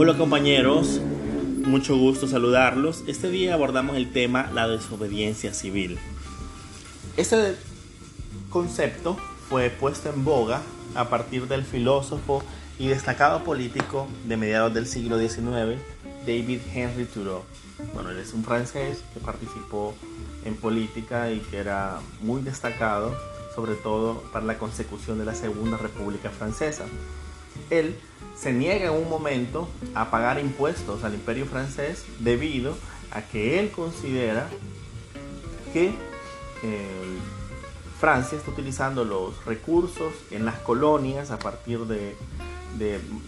Hola compañeros, mucho gusto saludarlos. Este día abordamos el tema la desobediencia civil. Este concepto fue puesto en boga a partir del filósofo y destacado político de mediados del siglo XIX, David Henry Thoreau. Bueno, él es un francés que participó en política y que era muy destacado, sobre todo para la consecución de la Segunda República Francesa. Él se niega en un momento a pagar impuestos al imperio francés debido a que él considera que eh, Francia está utilizando los recursos en las colonias a partir de,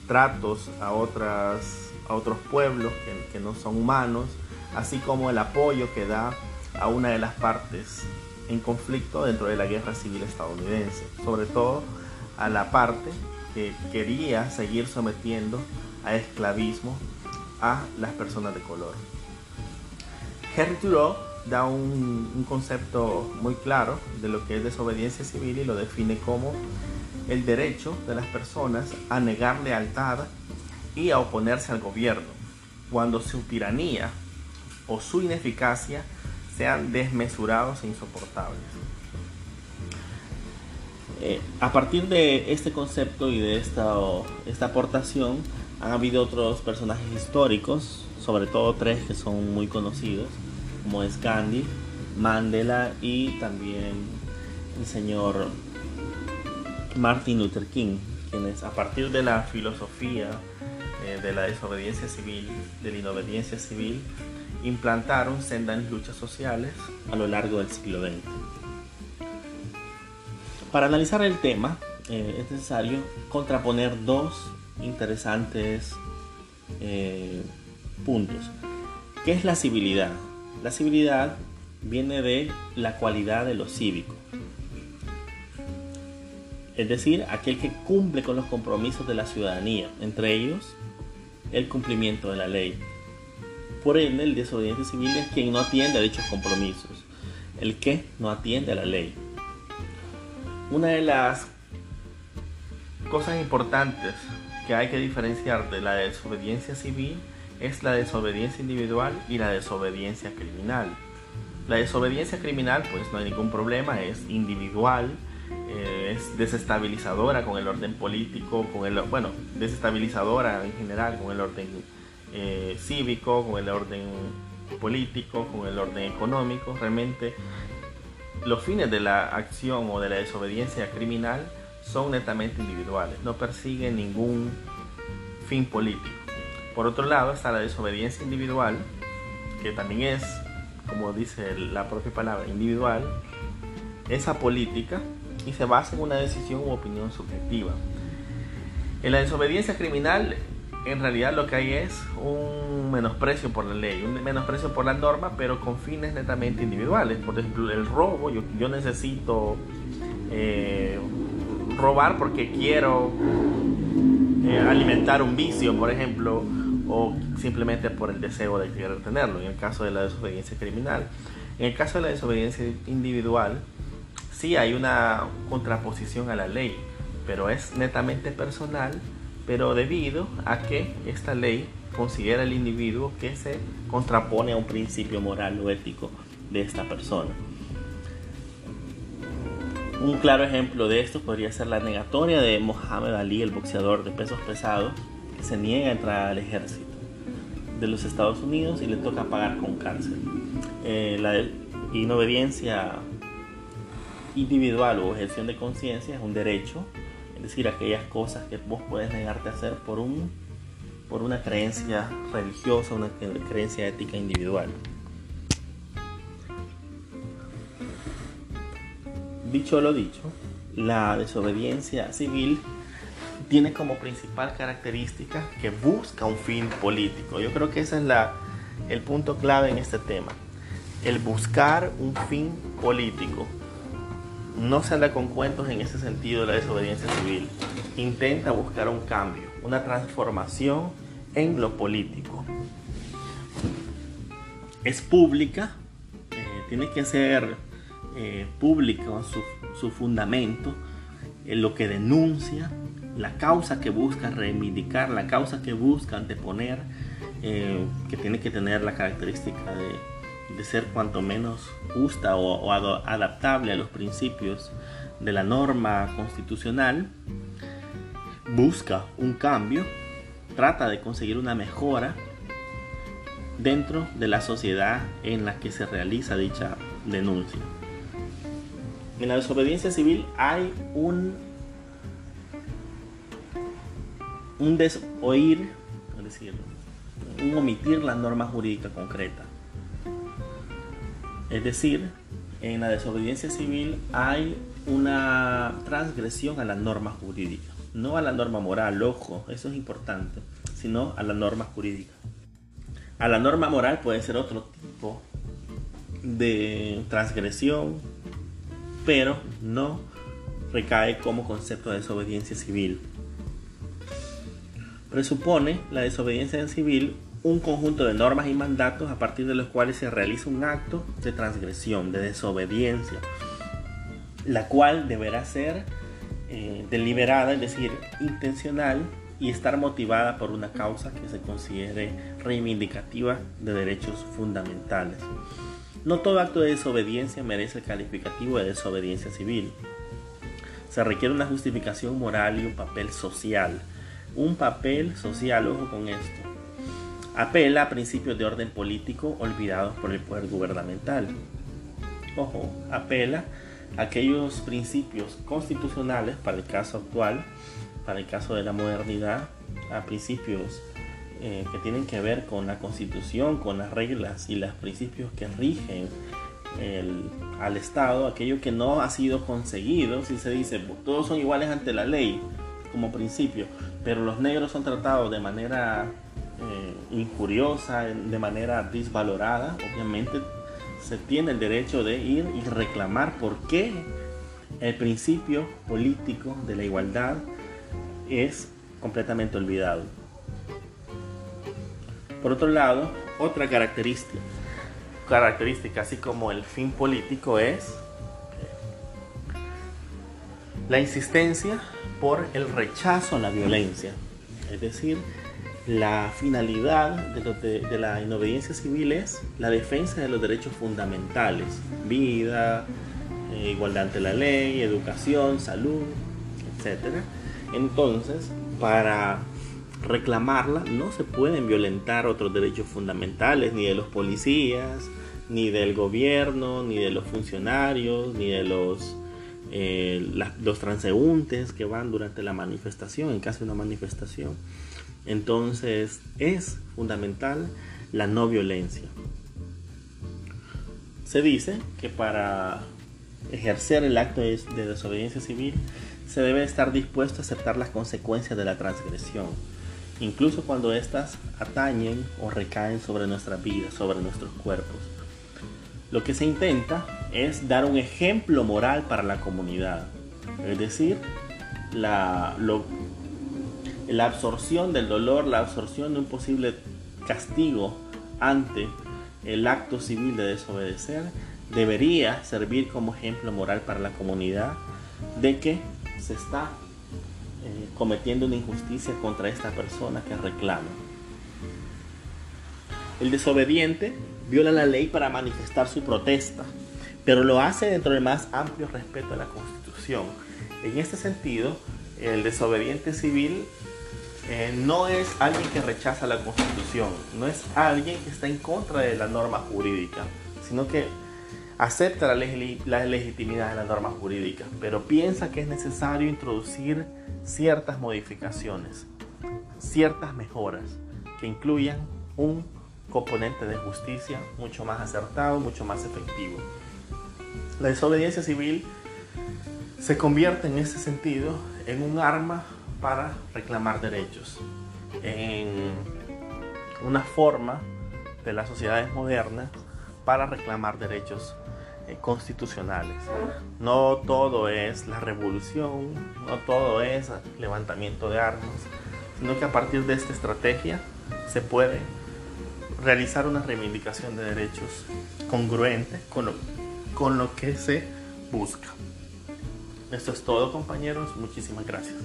tratos a, otras, a otros pueblos que, que no son humanos, así como el apoyo que da a una de las partes en conflicto dentro de la guerra civil estadounidense, sobre todo a la parte que quería seguir sometiendo a esclavismo a las personas de color. Henry Thoreau da un, concepto muy claro de lo que es desobediencia civil y lo define como el derecho de las personas a negar lealtad y a oponerse al gobierno cuando su tiranía o su ineficacia sean desmesurados e insoportables. Eh, a partir de este concepto y de esta, esta aportación, han habido otros personajes históricos, sobre todo tres que son muy conocidos, como es Gandhi, Mandela y también el señor Martin Luther King, quienes a partir de la filosofía eh, de la desobediencia civil, de la inobediencia civil, implantaron sendas luchas sociales a lo largo del siglo XX. Para analizar el tema eh, es necesario contraponer dos interesantes eh, puntos. ¿Qué es la civilidad? La civilidad viene de la cualidad de lo cívico. Es decir, aquel que cumple con los compromisos de la ciudadanía, entre ellos el cumplimiento de la ley. Por ende, el desobediente civil es quien no atiende a dichos compromisos, el que no atiende a la ley. Una de las cosas importantes que hay que diferenciar de la desobediencia civil es la desobediencia individual y la desobediencia criminal. La desobediencia criminal pues no hay ningún problema, es individual, eh, es desestabilizadora con el orden político, con el, bueno, desestabilizadora en general con el orden eh, cívico, con el orden político, con el orden económico. Realmente los fines de la acción o de la desobediencia criminal son netamente individuales, no persiguen ningún fin político. Por otro lado está la desobediencia individual, que también es, como dice la propia palabra, individual, esa política y se basa en una decisión u opinión subjetiva. En la desobediencia criminal en realidad lo que hay es un menosprecio por la ley, un menosprecio por la norma, pero con fines netamente individuales. Por ejemplo, el robo, yo, necesito eh, robar porque quiero eh, alimentar un vicio, por ejemplo, o simplemente por el deseo de querer tenerlo, en el caso de la desobediencia criminal. En el caso de la desobediencia individual, sí hay una contraposición a la ley, pero es netamente personal pero debido a que esta ley considera al individuo que se contrapone a un principio moral o ético de esta persona. Un claro ejemplo de esto podría ser la negatoria de Mohamed Ali, el boxeador de pesos pesados, que se niega a entrar al ejército de los Estados Unidos y le toca pagar con cárcel. Eh, la inobediencia individual o objeción de conciencia es un derecho decir, aquellas cosas que vos puedes negarte a hacer por, un, por una creencia religiosa, una creencia ética individual. Dicho lo dicho, la desobediencia civil tiene como principal característica que busca un fin político. Yo creo que ese es la, el punto clave en este tema. El buscar un fin político no se anda con cuentos en ese sentido de la desobediencia civil. Intenta buscar un cambio, una transformación en lo político. Es pública, eh, tiene que ser eh, público su, fundamento, en lo que denuncia la causa que busca reivindicar, la causa que busca anteponer, eh, que tiene que tener la característica de, de ser cuanto menos justa o, adaptable a los principios de la norma constitucional, busca un cambio, trata de conseguir una mejora dentro de la sociedad en la que se realiza dicha denuncia. En la desobediencia civil hay un, un desoír, un omitir la norma jurídica concreta. Es decir, en la desobediencia civil hay una transgresión a la norma jurídica, no a la norma moral, ojo, eso es importante, sino a la norma jurídica. A la norma moral puede ser otro tipo de transgresión, pero no recae como concepto de desobediencia civil. Presupone la desobediencia civil un conjunto de normas y mandatos a partir de los cuales se realiza un acto de transgresión, de desobediencia, la cual deberá ser eh, deliberada, es decir, intencional y estar motivada por una causa que se considere reivindicativa de derechos fundamentales. No todo acto de desobediencia merece el calificativo de desobediencia civil. Se requiere una justificación moral y un papel social. Un papel social, ojo con esto. Apela a principios de orden político olvidados por el poder gubernamental. Ojo, apela a aquellos principios constitucionales para el caso actual para el caso de la modernidad a principios eh, que tienen que ver con la constitución, con las reglas y los principios que rigen al Estado, aquello que no ha sido conseguido, si se dice, todos son iguales ante la ley como principio, pero los negros son tratados de manera eh, injuriosa, de manera desvalorada, obviamente se tiene el derecho de ir y reclamar por qué el principio político de la igualdad es completamente olvidado. Por otro lado, otra característica, característica así como el fin político es la insistencia por el rechazo a la violencia. Es decir, la finalidad de, la inobediencia civil es la defensa de los derechos fundamentales, vida, eh, igualdad ante la ley, educación, salud, etcétera entonces, para reclamarla no se pueden violentar otros derechos fundamentales, ni de los policías, ni del gobierno, ni de los funcionarios, ni de los, eh, los transeúntes que van durante la manifestación, en caso de una manifestación. Entonces es fundamental la no violencia. Se dice que para ejercer el acto de desobediencia civil se debe estar dispuesto a aceptar las consecuencias de la transgresión, incluso cuando éstas atañen o recaen sobre nuestra vida, sobre nuestros cuerpos. Lo que se intenta es dar un ejemplo moral para la comunidad, es decir, la, la absorción del dolor, la absorción de un posible castigo ante el acto civil de desobedecer, debería servir como ejemplo moral para la comunidad de que se está eh, cometiendo una injusticia contra esta persona que reclama. El desobediente viola la ley para manifestar su protesta, pero lo hace dentro del más amplio respeto a la Constitución. En este sentido, el desobediente civil eh, no es alguien que rechaza la Constitución, no es alguien que está en contra de la norma jurídica, sino que acepta la, legitimidad de la norma jurídica, pero piensa que es necesario introducir ciertas modificaciones, ciertas mejoras que incluyan un componente de justicia mucho más acertado, mucho más efectivo. La desobediencia civil se convierte en ese sentido en un arma para reclamar derechos, en una forma de las sociedades modernas para reclamar derechos eh, constitucionales. No todo es la revolución, no todo es levantamiento de armas, sino que a partir de esta estrategia se puede realizar una reivindicación de derechos congruente con lo, con lo que se busca. Esto es todo compañeros, muchísimas gracias.